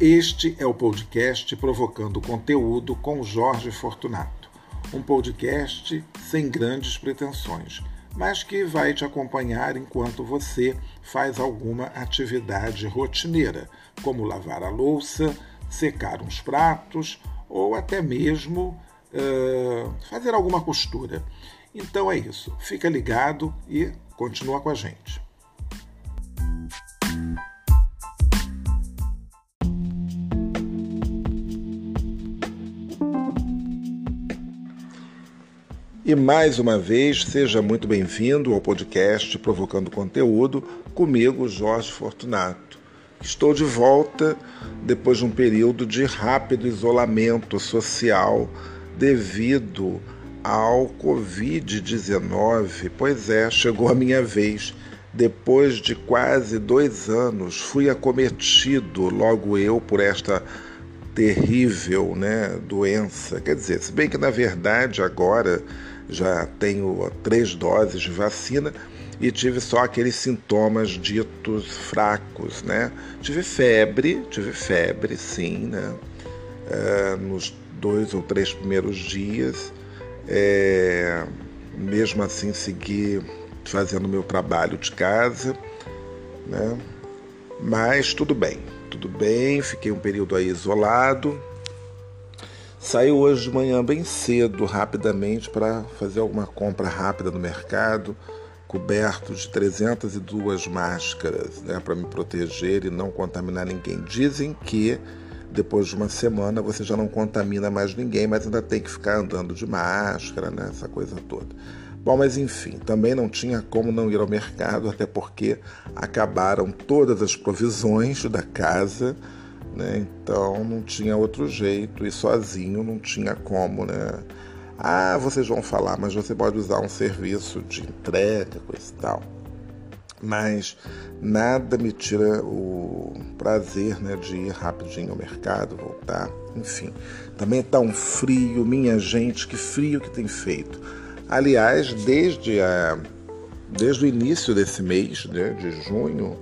Este é o podcast Provocando Conteúdo com Jorge Fortunato. Um podcast sem grandes pretensões, mas que vai te acompanhar enquanto você faz alguma atividade rotineira, como lavar a louça, secar uns pratos ou até mesmo uh, fazer alguma costura. Então é isso. Fica ligado e continua com a gente. E mais uma vez, seja muito bem-vindo ao podcast Provocando Conteúdo, comigo, Jorge Fortunato. Estou de volta depois de um período de rápido isolamento social devido ao Covid-19. Pois é, chegou a minha vez. Depois de quase dois anos, fui acometido, logo eu, por esta terrível né, doença. Quer dizer, se bem que na verdade agora já tenho três doses de vacina e tive só aqueles sintomas ditos fracos, né? Tive febre, tive febre, sim, né? É, nos dois ou três primeiros dias, é, mesmo assim segui fazendo meu trabalho de casa, né? Mas tudo bem, tudo bem, fiquei um período aí isolado, Saiu hoje de manhã bem cedo, rapidamente, para fazer alguma compra rápida no mercado, coberto de 302 máscaras né, para me proteger e não contaminar ninguém. Dizem que depois de uma semana você já não contamina mais ninguém, mas ainda tem que ficar andando de máscara, né, essa coisa toda. Bom, mas enfim, também não tinha como não ir ao mercado, até porque acabaram todas as provisões da casa né? Então não tinha outro jeito e sozinho não tinha como, né? Ah, vocês vão falar, mas você pode usar um serviço de entrega, coisa e tal. Mas nada me tira o prazer né, de ir rapidinho ao mercado, voltar, enfim. Também está um frio, minha gente, que frio que tem feito. Aliás, desde, a, desde o início desse mês, né, de junho,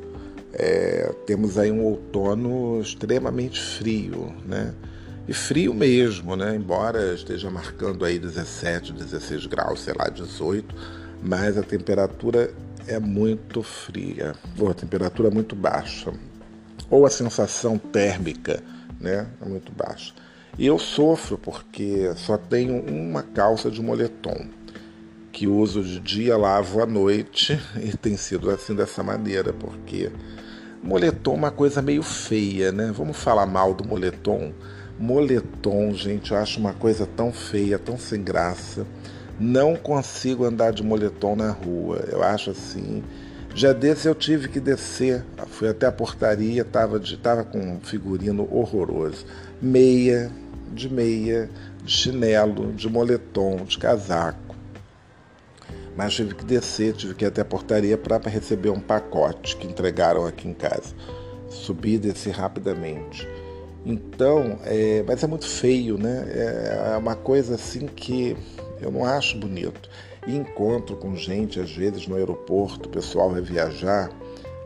é, temos aí um outono extremamente frio, né? E frio mesmo, né? Embora esteja marcando aí 17, 16 graus, sei lá, 18, mas a temperatura é muito fria, ou a temperatura é muito baixa, ou a sensação térmica, né? É muito baixa. E eu sofro porque só tenho uma calça de moletom que uso de dia, lavo à noite e tem sido assim dessa maneira, porque Moletom é uma coisa meio feia, né? Vamos falar mal do moletom. Moletom, gente, eu acho uma coisa tão feia, tão sem graça. Não consigo andar de moletom na rua. Eu acho assim. Já desse eu tive que descer, fui até a portaria, tava, de, tava com um figurino horroroso. Meia, de meia, de chinelo, de moletom, de casaco mas tive que descer, tive que ir até a portaria para receber um pacote que entregaram aqui em casa. Subi e desci rapidamente. Então, é, mas é muito feio, né? É, é uma coisa assim que eu não acho bonito. E encontro com gente, às vezes, no aeroporto, o pessoal vai viajar,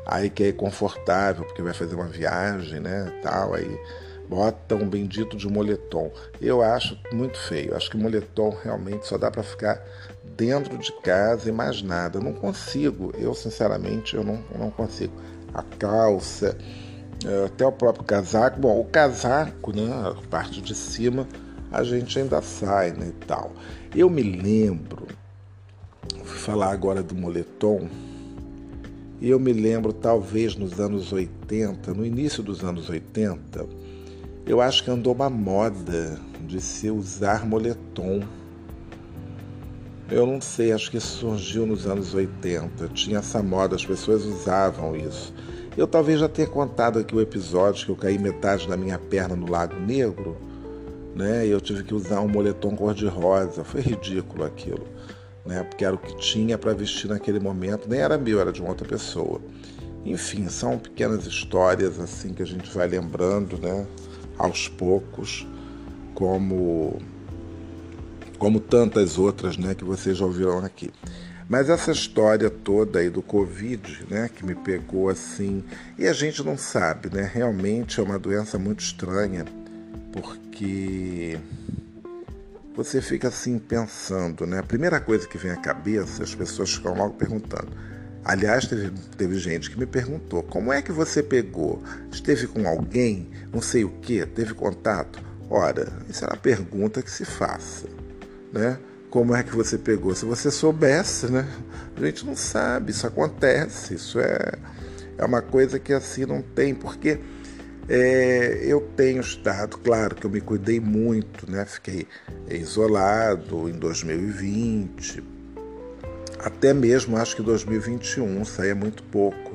aí quer ir confortável, porque vai fazer uma viagem, né? Tal, aí bota um bendito de moletom. Eu acho muito feio. Acho que moletom realmente só dá para ficar dentro de casa e mais nada. Eu não consigo, eu sinceramente eu não, eu não consigo. A calça, eh, até o próprio casaco. Bom, o casaco, né, a parte de cima, a gente ainda sai né, e tal. Eu me lembro, vou falar agora do moletom, eu me lembro talvez nos anos 80, no início dos anos 80, eu acho que andou uma moda de se usar moletom eu não sei, acho que surgiu nos anos 80. Tinha essa moda, as pessoas usavam isso. Eu talvez já tenha contado aqui o episódio que eu caí metade da minha perna no Lago Negro, né? E eu tive que usar um moletom cor-de-rosa. Foi ridículo aquilo, né? Porque era o que tinha para vestir naquele momento. Nem era meu, era de uma outra pessoa. Enfim, são pequenas histórias assim que a gente vai lembrando, né? Aos poucos, como como tantas outras né, que vocês já ouviram aqui. Mas essa história toda aí do Covid, né, que me pegou assim, e a gente não sabe, né? Realmente é uma doença muito estranha, porque você fica assim pensando, né? A primeira coisa que vem à cabeça, as pessoas ficam logo perguntando. Aliás, teve, teve gente que me perguntou: como é que você pegou? Esteve com alguém? Não sei o que? Teve contato? Ora, isso é uma pergunta que se faça, né? Como é que você pegou? Se você soubesse, né? A gente não sabe, isso acontece, isso é, é uma coisa que assim não tem, porque é, eu tenho estado, claro que eu me cuidei muito, né? Fiquei isolado em 2020, até mesmo acho que 2021 saía muito pouco.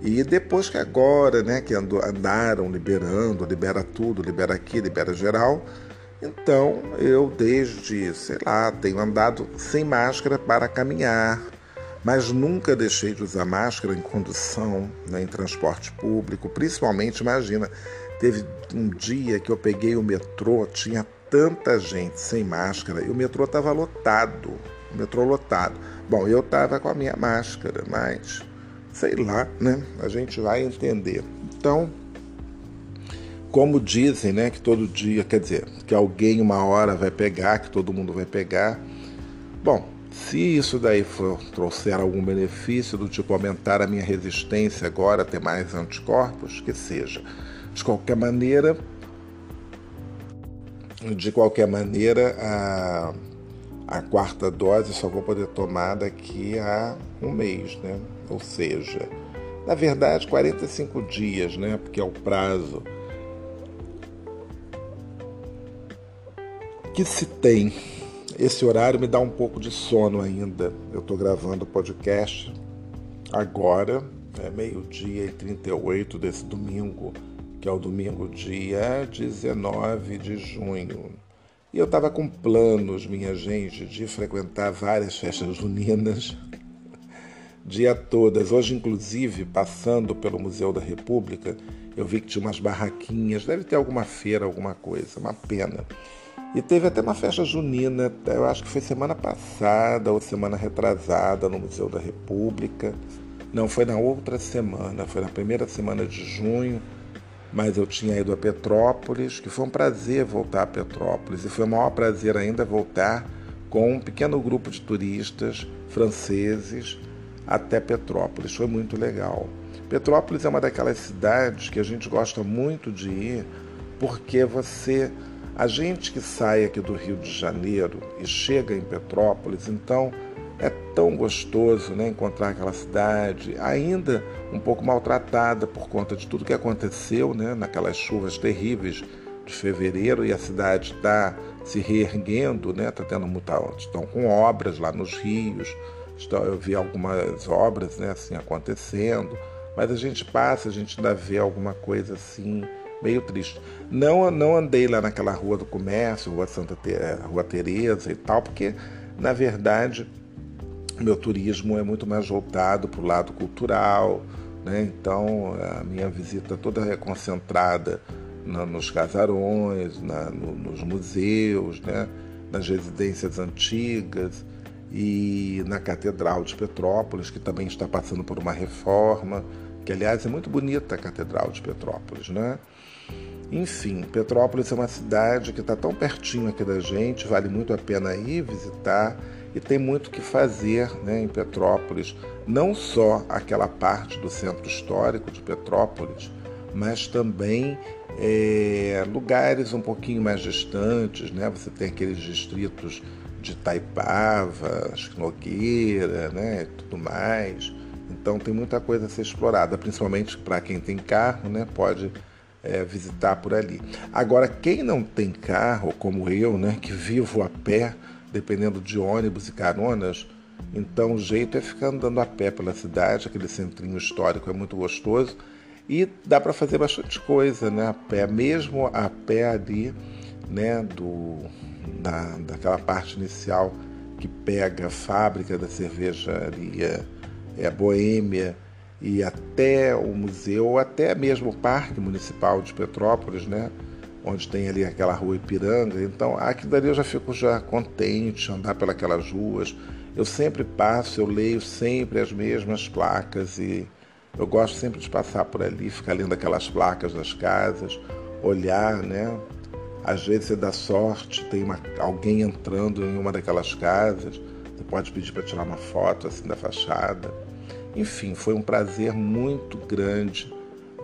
E depois que agora, né, que andaram liberando, libera tudo, libera aqui, libera geral, então eu desde, sei lá, tenho andado sem máscara para caminhar, mas nunca deixei de usar máscara em condução, né, em transporte público, principalmente, imagina, teve um dia que eu peguei o metrô, tinha tanta gente sem máscara e o metrô estava lotado, o metrô lotado. Bom, eu estava com a minha máscara, mas sei lá, né? A gente vai entender. Então, como dizem, né, que todo dia, quer dizer, que alguém uma hora vai pegar, que todo mundo vai pegar. Bom, se isso daí for, trouxer algum benefício do tipo aumentar a minha resistência agora, ter mais anticorpos, que seja. De qualquer maneira, de qualquer maneira, a, a quarta dose só vou poder tomar daqui a um mês, né? Ou seja, na verdade, 45 dias, né? Porque é o prazo que se tem esse horário me dá um pouco de sono ainda. Eu estou gravando o podcast agora, é meio-dia e 38 desse domingo, que é o domingo dia 19 de junho. E eu estava com planos, minha gente, de frequentar várias festas juninas, dia todas. Hoje, inclusive, passando pelo Museu da República, eu vi que tinha umas barraquinhas, deve ter alguma feira, alguma coisa, uma pena. E teve até uma festa junina, eu acho que foi semana passada ou semana retrasada no Museu da República. Não, foi na outra semana, foi na primeira semana de junho, mas eu tinha ido a Petrópolis, que foi um prazer voltar a Petrópolis, e foi um maior prazer ainda voltar com um pequeno grupo de turistas franceses até Petrópolis. Foi muito legal. Petrópolis é uma daquelas cidades que a gente gosta muito de ir porque você a gente que sai aqui do Rio de Janeiro e chega em Petrópolis, então é tão gostoso né, encontrar aquela cidade, ainda um pouco maltratada por conta de tudo que aconteceu, né, naquelas chuvas terríveis de fevereiro, e a cidade está se reerguendo, né, tá tendo muita, estão com obras lá nos rios, estão, eu vi algumas obras né, assim acontecendo, mas a gente passa, a gente ainda vê alguma coisa assim meio triste. Não, não andei lá naquela rua do comércio, rua Santa Te rua Teresa e tal, porque na verdade meu turismo é muito mais voltado para o lado cultural, né? Então a minha visita toda é concentrada na, nos casarões, na, no, nos museus, né? nas residências antigas e na Catedral de Petrópolis, que também está passando por uma reforma, que aliás é muito bonita a Catedral de Petrópolis, né? Enfim, Petrópolis é uma cidade que está tão pertinho aqui da gente, vale muito a pena ir visitar e tem muito que fazer né, em Petrópolis. Não só aquela parte do centro histórico de Petrópolis, mas também é, lugares um pouquinho mais distantes. Né? Você tem aqueles distritos de Taipava, Nogueira né, tudo mais. Então tem muita coisa a ser explorada, principalmente para quem tem carro, né, pode é, visitar por ali. Agora, quem não tem carro, como eu, né, que vivo a pé, dependendo de ônibus e caronas, então o jeito é ficar andando a pé pela cidade, aquele centrinho histórico é muito gostoso e dá para fazer bastante coisa, né, a pé, mesmo a pé ali, né, do, da, daquela parte inicial que pega a fábrica da cervejaria é, Boêmia, e até o museu, até mesmo o Parque Municipal de Petrópolis, né? onde tem ali aquela rua Ipiranga. Então, aqui dali eu já fico já contente andar pelas ruas. Eu sempre passo, eu leio sempre as mesmas placas e eu gosto sempre de passar por ali, ficar lendo aquelas placas das casas, olhar, né? Às vezes você dá sorte, tem uma, alguém entrando em uma daquelas casas, você pode pedir para tirar uma foto assim da fachada. Enfim, foi um prazer muito grande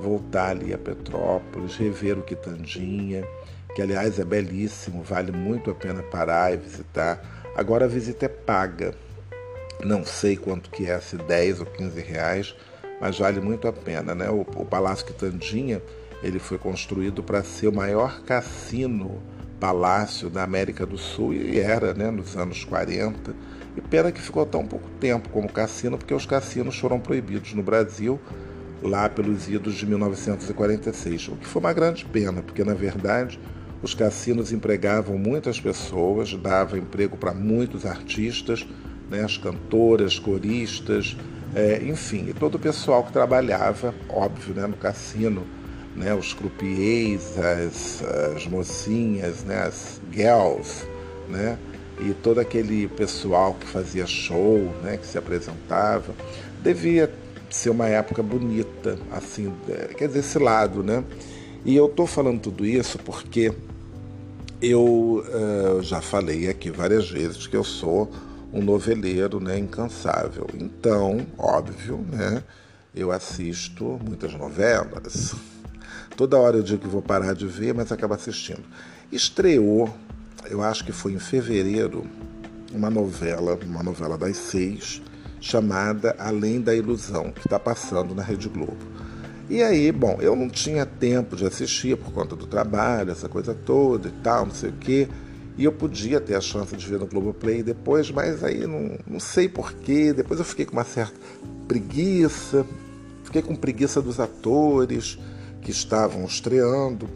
voltar ali a Petrópolis, rever o Quitandinha, que aliás é belíssimo, vale muito a pena parar e visitar. Agora a visita é paga. Não sei quanto que é, se 10 ou 15 reais, mas vale muito a pena. Né? O, o Palácio Quitandinha ele foi construído para ser o maior cassino palácio da América do Sul e era né, nos anos 40. E pena que ficou tão pouco tempo como cassino, porque os cassinos foram proibidos no Brasil lá pelos idos de 1946, o que foi uma grande pena, porque na verdade os cassinos empregavam muitas pessoas, dava emprego para muitos artistas, né, as cantoras, coristas, é, enfim, e todo o pessoal que trabalhava, óbvio, né, no cassino, né, os croupiers, as, as mocinhas, né, as girls, né, e todo aquele pessoal que fazia show, né, que se apresentava, devia ser uma época bonita, assim, é, quer dizer, esse lado, né? E eu estou falando tudo isso porque eu uh, já falei aqui várias vezes que eu sou um noveleiro né, incansável. Então, óbvio, né, eu assisto muitas novelas. Toda hora eu digo que vou parar de ver, mas acabo assistindo. Estreou, eu acho que foi em fevereiro, uma novela, uma novela das seis, chamada Além da Ilusão, que está passando na Rede Globo. E aí, bom, eu não tinha tempo de assistir por conta do trabalho, essa coisa toda e tal, não sei o quê. E eu podia ter a chance de ver no Globoplay depois, mas aí não, não sei porquê. Depois eu fiquei com uma certa preguiça, fiquei com preguiça dos atores que estavam estreando.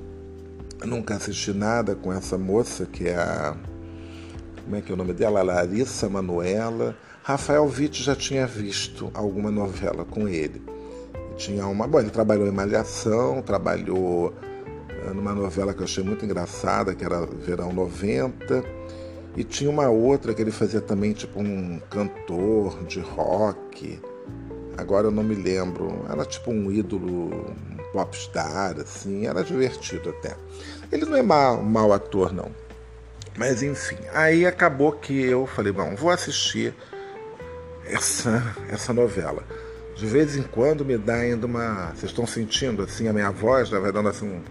Nunca assisti nada com essa moça que é a. Como é que é o nome dela? Larissa Manuela. Rafael Witt já tinha visto alguma novela com ele. Tinha uma. Bom, ele trabalhou em Malhação, trabalhou numa novela que eu achei muito engraçada, que era Verão 90. E tinha uma outra que ele fazia também, tipo um cantor de rock. Agora eu não me lembro. Era tipo um ídolo, popstar, assim. Era divertido até. Ele não é mau, mau ator, não. Mas enfim, aí acabou que eu falei, bom, vou assistir essa, essa novela. De vez em quando me dá ainda uma. Vocês estão sentindo assim a minha voz, né? vai dando assim um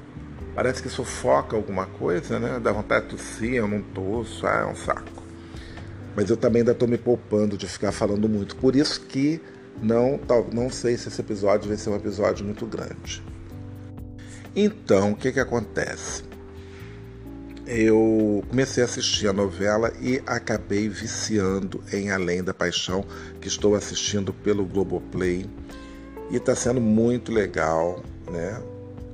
Parece que sufoca alguma coisa, né? Dá vontade de tossir, eu não tosso, ah, é um saco. Mas eu também ainda estou me poupando de ficar falando muito. Por isso que não, não sei se esse episódio vai ser um episódio muito grande. Então, o que, que acontece? Eu comecei a assistir a novela e acabei viciando em Além da Paixão, que estou assistindo pelo Globoplay. E está sendo muito legal, né?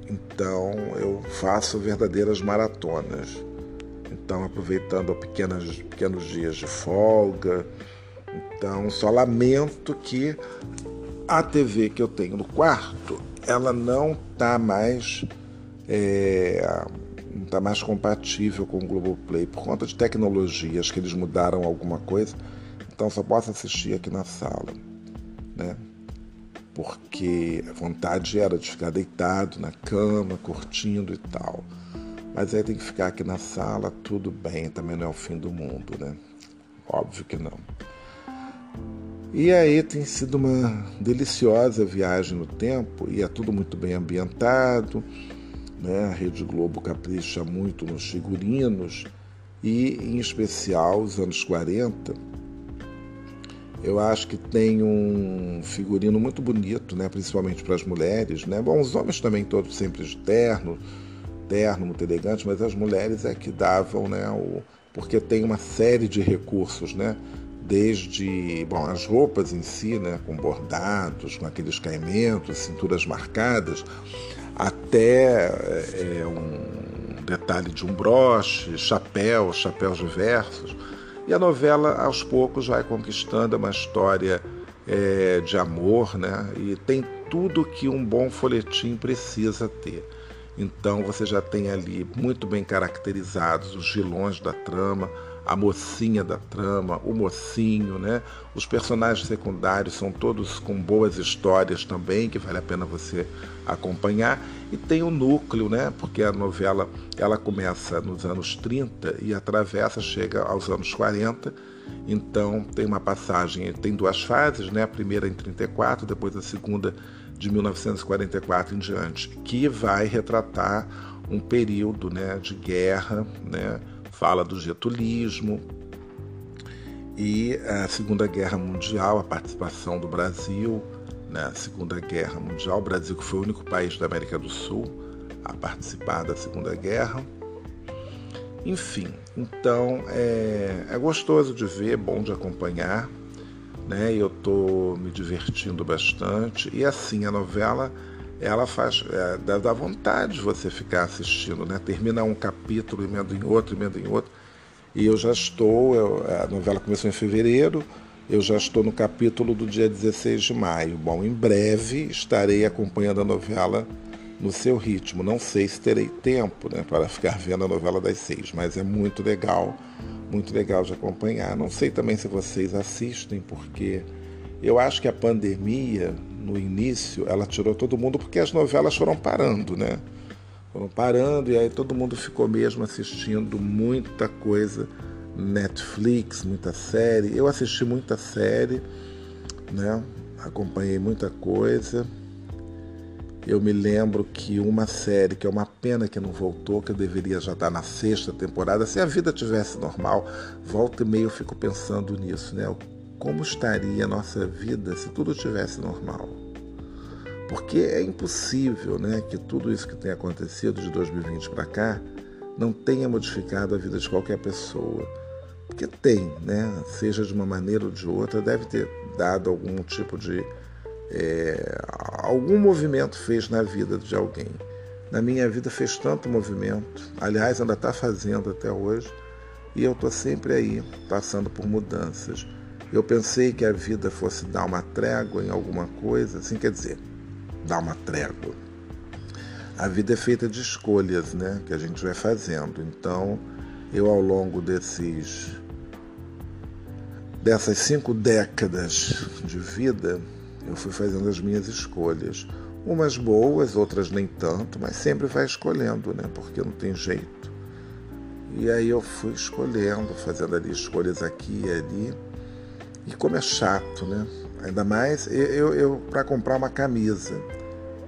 Então eu faço verdadeiras maratonas. Então aproveitando pequenas, pequenos dias de folga. Então só lamento que a TV que eu tenho no quarto ela não está mais é, não está mais compatível com o Globoplay por conta de tecnologias que eles mudaram alguma coisa. Então só posso assistir aqui na sala, né? porque a vontade era de ficar deitado na cama, curtindo e tal. Mas aí tem que ficar aqui na sala, tudo bem, também não é o fim do mundo, né? Óbvio que não. E aí tem sido uma deliciosa viagem no tempo e é tudo muito bem ambientado, né? A Rede Globo capricha muito nos figurinos e, em especial, os anos 40 eu acho que tem um figurino muito bonito, né? principalmente para as mulheres. Né? Bom, os homens também todos sempre de terno, terno, muito elegante, mas as mulheres é que davam, né? O, porque tem uma série de recursos, né? Desde bom, as roupas em si, né? com bordados, com aqueles caimentos, cinturas marcadas, até é, um detalhe de um broche, chapéus, chapéus diversos. E a novela, aos poucos, vai conquistando uma história é, de amor, né? E tem tudo que um bom folhetim precisa ter. Então você já tem ali muito bem caracterizados os vilões da trama, a mocinha da trama, o mocinho, né? Os personagens secundários são todos com boas histórias também, que vale a pena você acompanhar. E tem o núcleo, né? Porque a novela ela começa nos anos 30 e atravessa, chega aos anos 40. Então tem uma passagem, tem duas fases, né? A primeira em 34, depois a segunda de 1944 em diante, que vai retratar um período, né, de guerra, né? Fala do getulismo e a Segunda Guerra Mundial, a participação do Brasil na Segunda Guerra Mundial. O Brasil que foi o único país da América do Sul a participar da Segunda Guerra. Enfim, então é, é gostoso de ver, é bom de acompanhar, né? Eu estou me divertindo bastante e assim a novela ela faz é, dá vontade de você ficar assistindo, né? Termina um capítulo, emenda em outro, emenda em outro. E eu já estou, eu, a novela começou em fevereiro, eu já estou no capítulo do dia 16 de maio. Bom, em breve estarei acompanhando a novela no seu ritmo. Não sei se terei tempo né, para ficar vendo a novela das seis, mas é muito legal, muito legal de acompanhar. Não sei também se vocês assistem, porque eu acho que a pandemia no início, ela tirou todo mundo porque as novelas foram parando, né? Foram parando e aí todo mundo ficou mesmo assistindo muita coisa, Netflix, muita série. Eu assisti muita série, né? Acompanhei muita coisa. Eu me lembro que uma série, que é uma pena que não voltou, que eu deveria já estar na sexta temporada, se a vida tivesse normal, volta e meio eu fico pensando nisso, né? Como estaria a nossa vida se tudo tivesse normal. Porque é impossível né, que tudo isso que tem acontecido de 2020 para cá não tenha modificado a vida de qualquer pessoa. Porque tem, né? seja de uma maneira ou de outra, deve ter dado algum tipo de. É, algum movimento fez na vida de alguém. Na minha vida fez tanto movimento, aliás, ainda está fazendo até hoje, e eu estou sempre aí, passando por mudanças. Eu pensei que a vida fosse dar uma trégua em alguma coisa, assim quer dizer, dar uma trégua. A vida é feita de escolhas, né, que a gente vai fazendo. Então, eu ao longo desses dessas cinco décadas de vida, eu fui fazendo as minhas escolhas. Umas boas, outras nem tanto, mas sempre vai escolhendo, né? Porque não tem jeito. E aí eu fui escolhendo, fazendo ali escolhas aqui e ali. E como é chato, né? Ainda mais eu, eu para comprar uma camisa.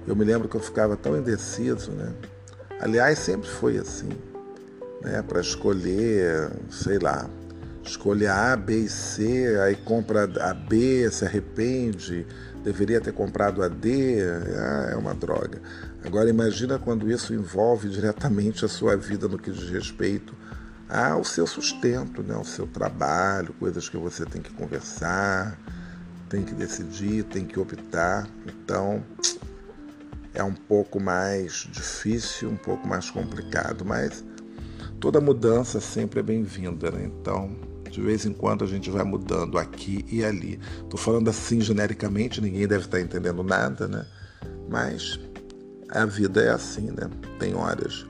Eu me lembro que eu ficava tão indeciso, né? Aliás, sempre foi assim, né? Para escolher, sei lá, escolher A, B e C, aí compra a B, se arrepende, deveria ter comprado a D, ah, é uma droga. Agora imagina quando isso envolve diretamente a sua vida no que diz respeito ao seu sustento, né, ao seu trabalho, coisas que você tem que conversar, tem que decidir, tem que optar. Então é um pouco mais difícil, um pouco mais complicado, mas toda mudança sempre é bem-vinda, né? Então, de vez em quando a gente vai mudando aqui e ali. Estou falando assim genericamente, ninguém deve estar entendendo nada, né? Mas a vida é assim, né? Tem horas.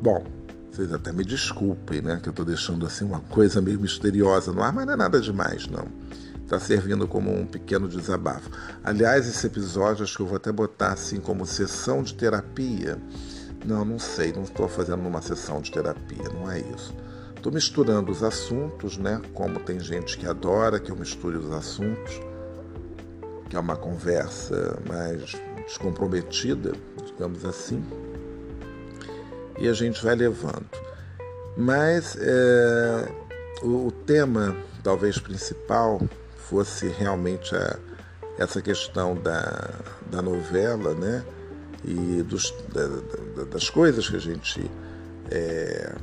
Bom, vocês até me desculpem, né? Que eu estou deixando assim uma coisa meio misteriosa no ar, mas não é nada demais, não. Está servindo como um pequeno desabafo. Aliás, esse episódio acho que eu vou até botar assim como sessão de terapia. Não, não sei, não estou fazendo uma sessão de terapia, não é isso. Estou misturando os assuntos, né? Como tem gente que adora que eu misture os assuntos, que é uma conversa mais descomprometida, digamos assim e a gente vai levando. Mas é, o, o, tema, talvez principal, fosse realmente a, essa questão da, da novela, né? E dos, da, das coisas que a gente é,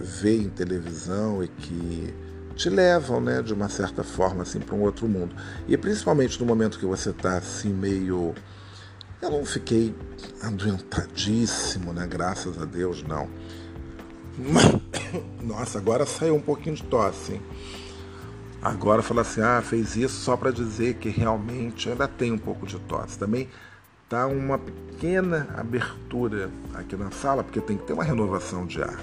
vê em televisão e que te levam, né, de uma certa forma, assim, para um outro mundo. E principalmente no momento que você está assim meio eu não fiquei adoentadíssimo, né? Graças a Deus, não. Nossa, agora saiu um pouquinho de tosse. Hein? Agora fala assim, ah, fez isso só para dizer que realmente ainda tem um pouco de tosse. Também tá uma pequena abertura aqui na sala, porque tem que ter uma renovação de ar.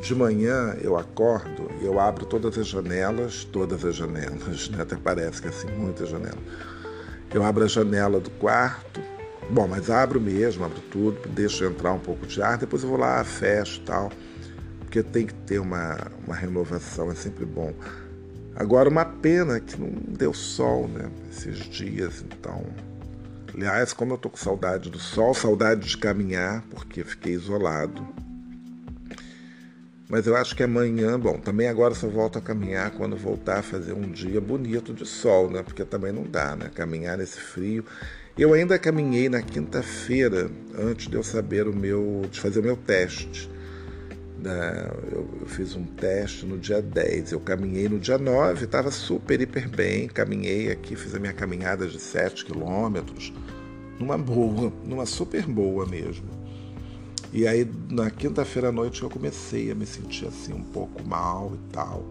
De manhã eu acordo e eu abro todas as janelas, todas as janelas, né? até parece que é assim, muitas janelas. Eu abro a janela do quarto, bom, mas abro mesmo, abro tudo, deixo entrar um pouco de ar, depois eu vou lá, fecho e tal, porque tem que ter uma, uma renovação, é sempre bom. Agora, uma pena que não deu sol, né, esses dias, então Aliás, como eu tô com saudade do sol, saudade de caminhar, porque fiquei isolado. Mas eu acho que amanhã, bom, também agora só volto a caminhar quando voltar a fazer um dia bonito de sol, né? Porque também não dá, né? Caminhar nesse frio. Eu ainda caminhei na quinta-feira, antes de eu saber o meu. de fazer o meu teste. Né? Eu, fiz um teste no dia 10. Eu caminhei no dia 9, estava super, hiper bem. Caminhei aqui, fiz a minha caminhada de 7 quilômetros numa boa, numa super boa mesmo. E aí na quinta-feira à noite eu comecei a me sentir assim um pouco mal e tal,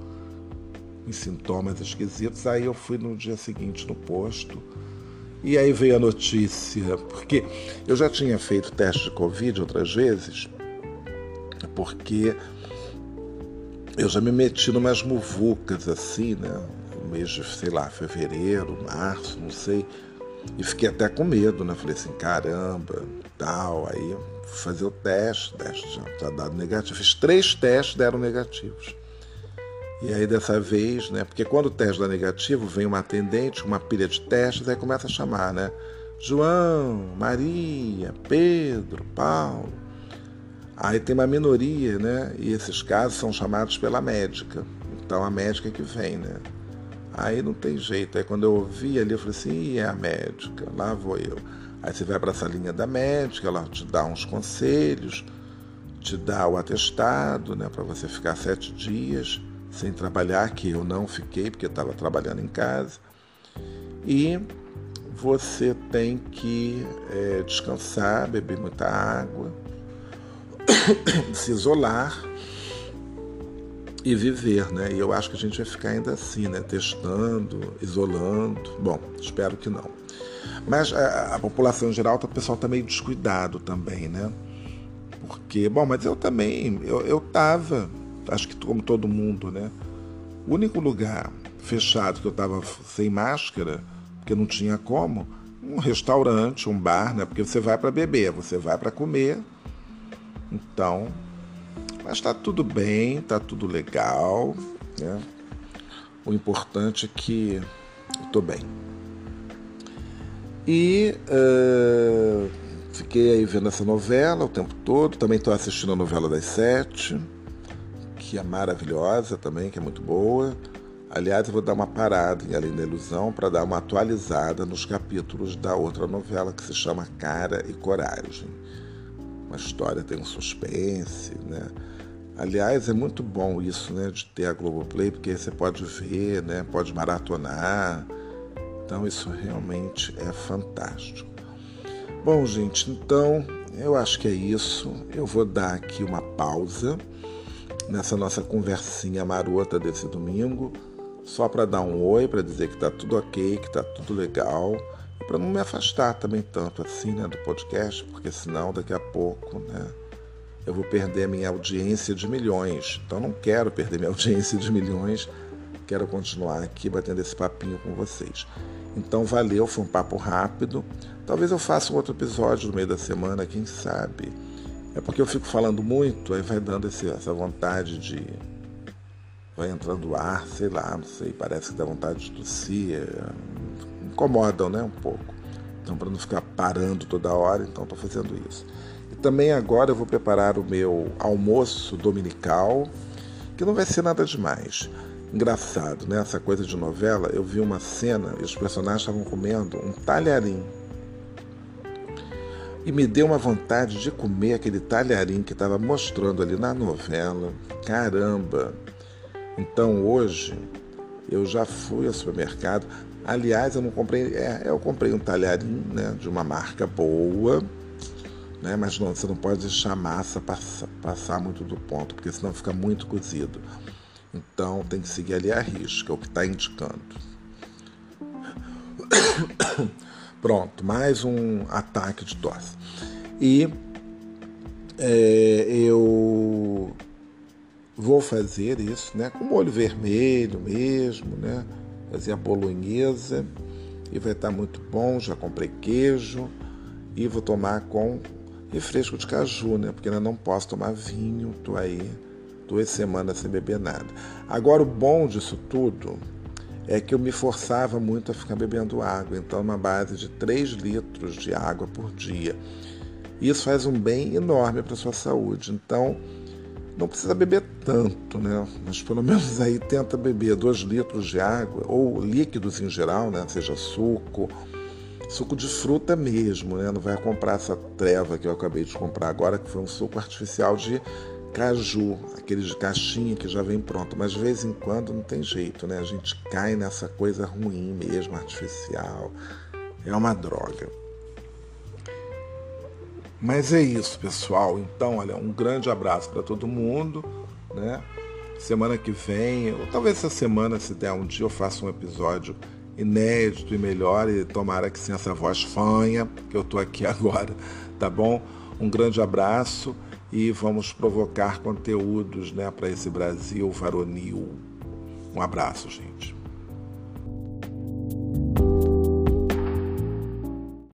em sintomas esquisitos. Aí eu fui no dia seguinte no posto. E aí veio a notícia, porque eu já tinha feito teste de Covid outras vezes, porque eu já me meti numas muvucas assim, né? No mês de, sei lá, fevereiro, março, não sei. E fiquei até com medo, né? Falei assim, caramba, tal. Aí fui fazer o teste, teste já tá dado negativo. Fiz três testes, deram negativos. E aí dessa vez, né? Porque quando o teste dá negativo, vem uma atendente, uma pilha de testes, aí começa a chamar, né? João, Maria, Pedro, Paulo. Aí tem uma minoria, né? E esses casos são chamados pela médica. Então a médica que vem, né? Aí não tem jeito. Aí quando eu ouvi ali, eu falei assim, é a médica, lá vou eu. Aí você vai para essa linha da médica, ela te dá uns conselhos, te dá o atestado, né, para você ficar sete dias sem trabalhar, que eu não fiquei porque estava trabalhando em casa. E você tem que é, descansar, beber muita água, se isolar e viver, né? E eu acho que a gente vai ficar ainda assim, né? Testando, isolando. Bom, espero que não. Mas a, a população em geral, o pessoal está meio descuidado também, né? Porque, bom, mas eu também, eu, eu tava, acho que como todo mundo, né? O único lugar fechado que eu tava sem máscara, porque não tinha como, um restaurante, um bar, né? Porque você vai para beber, você vai para comer. Então, mas está tudo bem, está tudo legal. Né? O importante é que eu estou bem. E uh, fiquei aí vendo essa novela o tempo todo. Também estou assistindo a novela das sete, que é maravilhosa também, que é muito boa. Aliás, eu vou dar uma parada em Além da Ilusão para dar uma atualizada nos capítulos da outra novela que se chama Cara e Coragem. Uma história tem um suspense, né? Aliás, é muito bom isso, né, de ter a Globoplay, porque você pode ver, né, pode maratonar. Então isso realmente é fantástico. Bom, gente, então eu acho que é isso. Eu vou dar aqui uma pausa nessa nossa conversinha marota desse domingo, só para dar um oi, para dizer que está tudo ok, que está tudo legal, para não me afastar também tanto assim, né, do podcast, porque senão daqui a pouco, né, eu vou perder minha audiência de milhões. Então não quero perder minha audiência de milhões, quero continuar aqui batendo esse papinho com vocês. Então valeu, foi um papo rápido. Talvez eu faça um outro episódio no meio da semana, quem sabe. É porque eu fico falando muito, aí vai dando esse, essa vontade de. Vai entrando ar, sei lá, não sei, parece que dá vontade de tossir. É, incomodam, né? Um pouco. Então, para não ficar parando toda hora, então estou fazendo isso. Também agora eu vou preparar o meu almoço dominical, que não vai ser nada demais. Engraçado, né? Essa coisa de novela, eu vi uma cena e os personagens estavam comendo um talharim. E me deu uma vontade de comer aquele talharim que estava mostrando ali na novela. Caramba! Então hoje eu já fui ao supermercado. Aliás, eu não comprei. É, eu comprei um talharim né, de uma marca boa né? mas não, você não pode deixar a massa passar, passar muito do ponto, porque senão fica muito cozido. Então tem que seguir ali a risca, o que está indicando. Pronto, mais um ataque de tosse. E é, eu vou fazer isso, né? Com molho vermelho mesmo, né? Fazer a bolonhesa e vai estar muito bom. Já comprei queijo e vou tomar com refresco de caju, né? Porque ainda não posso tomar vinho, tô aí duas semanas sem beber nada. Agora o bom disso tudo é que eu me forçava muito a ficar bebendo água, então uma base de 3 litros de água por dia. Isso faz um bem enorme para a sua saúde. Então, não precisa beber tanto, né? Mas pelo menos aí tenta beber 2 litros de água, ou líquidos em geral, né? Seja suco, suco de fruta mesmo, né? Não vai comprar essa treva que eu acabei de comprar agora, que foi um suco artificial de caju, aquele de caixinha que já vem pronto. Mas de vez em quando não tem jeito, né? A gente cai nessa coisa ruim mesmo, artificial. É uma droga. Mas é isso, pessoal. Então, olha, um grande abraço para todo mundo, né? Semana que vem, ou talvez essa semana, se der um dia, eu faça um episódio inédito e melhor, e tomara que sem essa voz fanha, que eu tô aqui agora, tá bom? Um grande abraço e vamos provocar conteúdos, né, para esse Brasil varonil. Um abraço, gente.